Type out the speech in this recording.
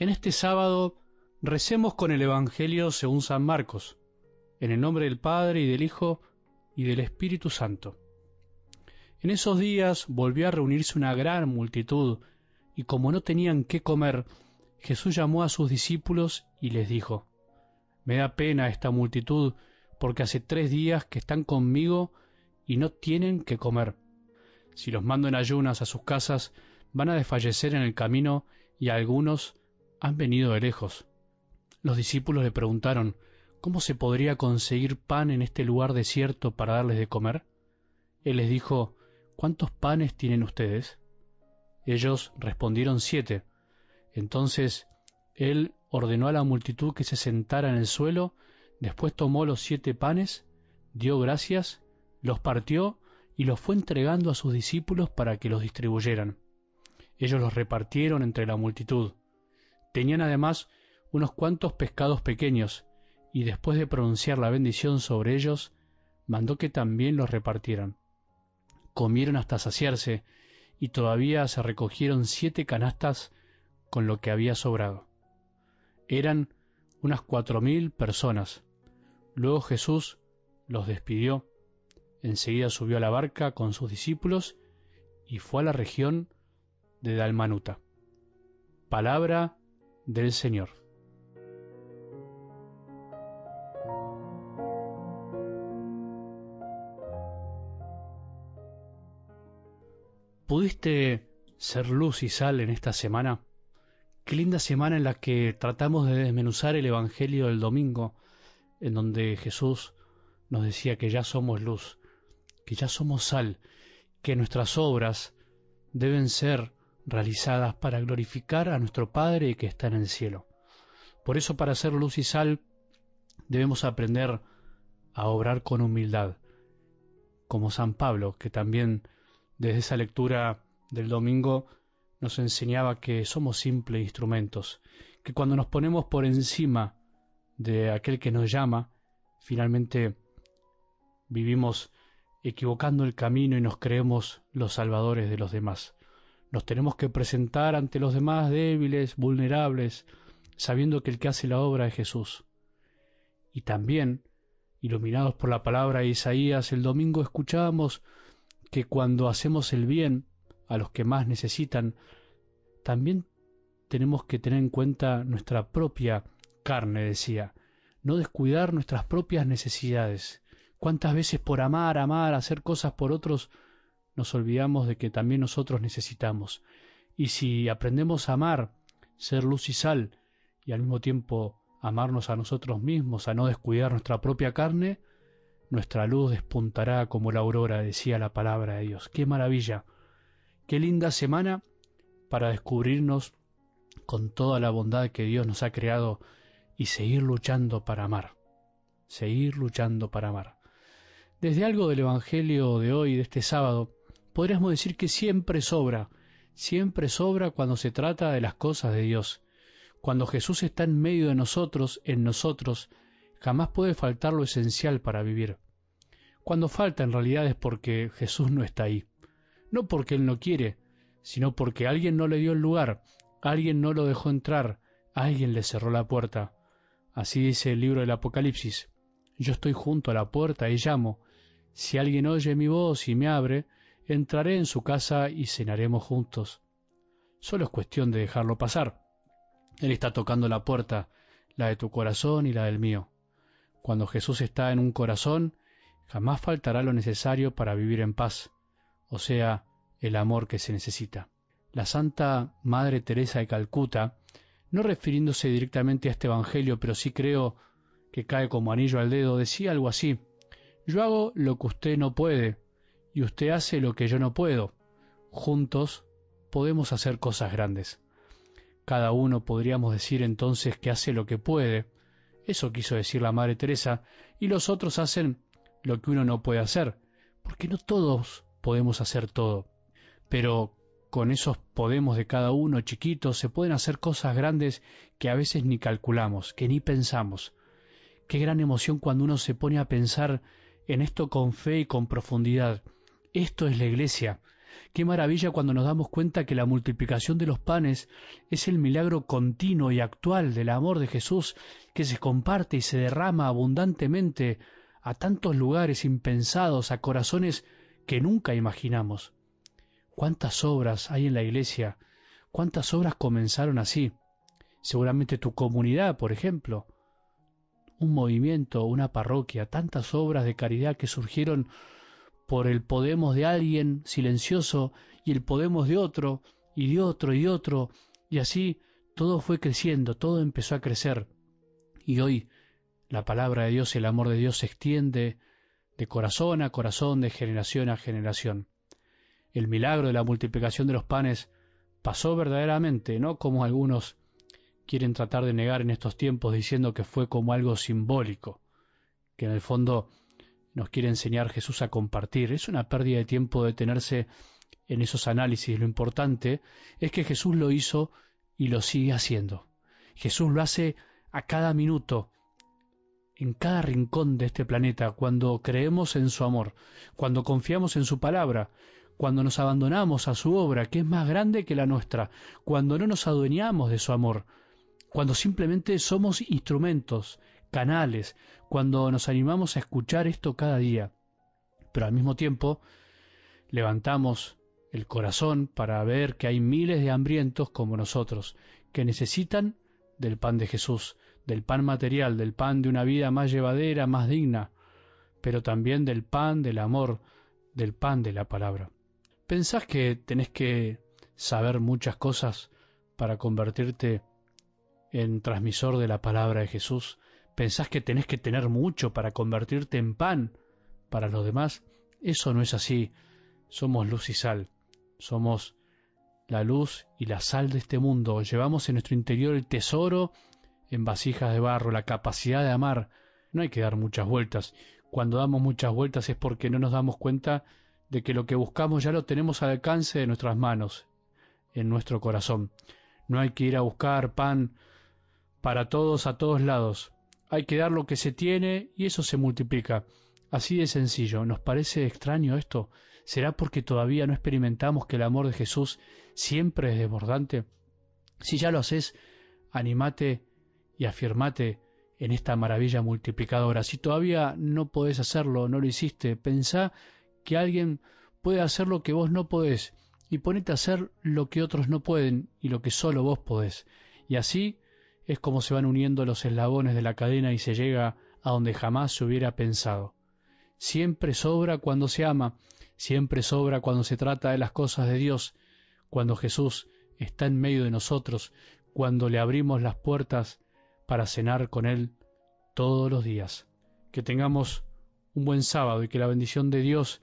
En este sábado recemos con el Evangelio según San Marcos, en el nombre del Padre y del Hijo y del Espíritu Santo. En esos días volvió a reunirse una gran multitud, y como no tenían qué comer, Jesús llamó a sus discípulos y les dijo, Me da pena esta multitud, porque hace tres días que están conmigo y no tienen qué comer. Si los mando en ayunas a sus casas, van a desfallecer en el camino y algunos han venido de lejos. Los discípulos le preguntaron, ¿cómo se podría conseguir pan en este lugar desierto para darles de comer? Él les dijo, ¿cuántos panes tienen ustedes? Ellos respondieron siete. Entonces él ordenó a la multitud que se sentara en el suelo, después tomó los siete panes, dio gracias, los partió y los fue entregando a sus discípulos para que los distribuyeran. Ellos los repartieron entre la multitud. Tenían además unos cuantos pescados pequeños, y después de pronunciar la bendición sobre ellos, mandó que también los repartieran. Comieron hasta saciarse, y todavía se recogieron siete canastas con lo que había sobrado. Eran unas cuatro mil personas. Luego Jesús los despidió, enseguida subió a la barca con sus discípulos y fue a la región de Dalmanuta. Palabra del Señor. ¿Pudiste ser luz y sal en esta semana? Qué linda semana en la que tratamos de desmenuzar el Evangelio del domingo, en donde Jesús nos decía que ya somos luz, que ya somos sal, que nuestras obras deben ser realizadas para glorificar a nuestro Padre que está en el cielo. Por eso para ser luz y sal debemos aprender a obrar con humildad, como San Pablo, que también desde esa lectura del domingo nos enseñaba que somos simples instrumentos, que cuando nos ponemos por encima de aquel que nos llama, finalmente vivimos equivocando el camino y nos creemos los salvadores de los demás. Nos tenemos que presentar ante los demás débiles, vulnerables, sabiendo que el que hace la obra es Jesús. Y también, iluminados por la palabra de Isaías, el domingo escuchábamos que cuando hacemos el bien a los que más necesitan, también tenemos que tener en cuenta nuestra propia carne, decía, no descuidar nuestras propias necesidades. ¿Cuántas veces por amar, amar, hacer cosas por otros, nos olvidamos de que también nosotros necesitamos. Y si aprendemos a amar, ser luz y sal, y al mismo tiempo amarnos a nosotros mismos, a no descuidar nuestra propia carne, nuestra luz despuntará como la aurora, decía la palabra de Dios. ¡Qué maravilla! ¡Qué linda semana para descubrirnos con toda la bondad que Dios nos ha creado y seguir luchando para amar! Seguir luchando para amar. Desde algo del Evangelio de hoy, de este sábado, podríamos decir que siempre sobra, siempre sobra cuando se trata de las cosas de Dios. Cuando Jesús está en medio de nosotros, en nosotros, jamás puede faltar lo esencial para vivir. Cuando falta en realidad es porque Jesús no está ahí. No porque Él no quiere, sino porque alguien no le dio el lugar, alguien no lo dejó entrar, alguien le cerró la puerta. Así dice el libro del Apocalipsis. Yo estoy junto a la puerta y llamo. Si alguien oye mi voz y me abre, entraré en su casa y cenaremos juntos. Solo es cuestión de dejarlo pasar. Él está tocando la puerta, la de tu corazón y la del mío. Cuando Jesús está en un corazón, jamás faltará lo necesario para vivir en paz, o sea, el amor que se necesita. La Santa Madre Teresa de Calcuta, no refiriéndose directamente a este Evangelio, pero sí creo que cae como anillo al dedo, decía algo así, yo hago lo que usted no puede, y usted hace lo que yo no puedo. Juntos podemos hacer cosas grandes. Cada uno podríamos decir entonces que hace lo que puede. Eso quiso decir la Madre Teresa, y los otros hacen lo que uno no puede hacer, porque no todos podemos hacer todo. Pero con esos podemos de cada uno chiquitos se pueden hacer cosas grandes que a veces ni calculamos, que ni pensamos. Qué gran emoción cuando uno se pone a pensar en esto con fe y con profundidad. Esto es la iglesia. Qué maravilla cuando nos damos cuenta que la multiplicación de los panes es el milagro continuo y actual del amor de Jesús que se comparte y se derrama abundantemente a tantos lugares impensados, a corazones que nunca imaginamos. ¿Cuántas obras hay en la iglesia? ¿Cuántas obras comenzaron así? Seguramente tu comunidad, por ejemplo, un movimiento, una parroquia, tantas obras de caridad que surgieron por el Podemos de alguien silencioso y el Podemos de otro y de otro y de otro, y así todo fue creciendo, todo empezó a crecer. Y hoy la palabra de Dios, el amor de Dios se extiende de corazón a corazón, de generación a generación. El milagro de la multiplicación de los panes pasó verdaderamente, no como algunos quieren tratar de negar en estos tiempos diciendo que fue como algo simbólico, que en el fondo nos quiere enseñar Jesús a compartir. Es una pérdida de tiempo detenerse en esos análisis. Lo importante es que Jesús lo hizo y lo sigue haciendo. Jesús lo hace a cada minuto, en cada rincón de este planeta, cuando creemos en su amor, cuando confiamos en su palabra, cuando nos abandonamos a su obra, que es más grande que la nuestra, cuando no nos adueñamos de su amor, cuando simplemente somos instrumentos, canales, cuando nos animamos a escuchar esto cada día, pero al mismo tiempo levantamos el corazón para ver que hay miles de hambrientos como nosotros, que necesitan del pan de Jesús, del pan material, del pan de una vida más llevadera, más digna, pero también del pan del amor, del pan de la palabra. ¿Pensás que tenés que saber muchas cosas para convertirte en transmisor de la palabra de Jesús? ¿Pensás que tenés que tener mucho para convertirte en pan para los demás? Eso no es así. Somos luz y sal. Somos la luz y la sal de este mundo. Llevamos en nuestro interior el tesoro en vasijas de barro, la capacidad de amar. No hay que dar muchas vueltas. Cuando damos muchas vueltas es porque no nos damos cuenta de que lo que buscamos ya lo tenemos al alcance de nuestras manos, en nuestro corazón. No hay que ir a buscar pan para todos a todos lados. Hay que dar lo que se tiene y eso se multiplica. Así de sencillo. ¿Nos parece extraño esto? ¿Será porque todavía no experimentamos que el amor de Jesús siempre es desbordante? Si ya lo haces, animate y afirmate en esta maravilla multiplicadora. Si todavía no podés hacerlo, no lo hiciste, pensá que alguien puede hacer lo que vos no podés y ponete a hacer lo que otros no pueden y lo que solo vos podés. Y así es como se van uniendo los eslabones de la cadena y se llega a donde jamás se hubiera pensado. Siempre sobra cuando se ama, siempre sobra cuando se trata de las cosas de Dios, cuando Jesús está en medio de nosotros, cuando le abrimos las puertas para cenar con Él todos los días. Que tengamos un buen sábado y que la bendición de Dios,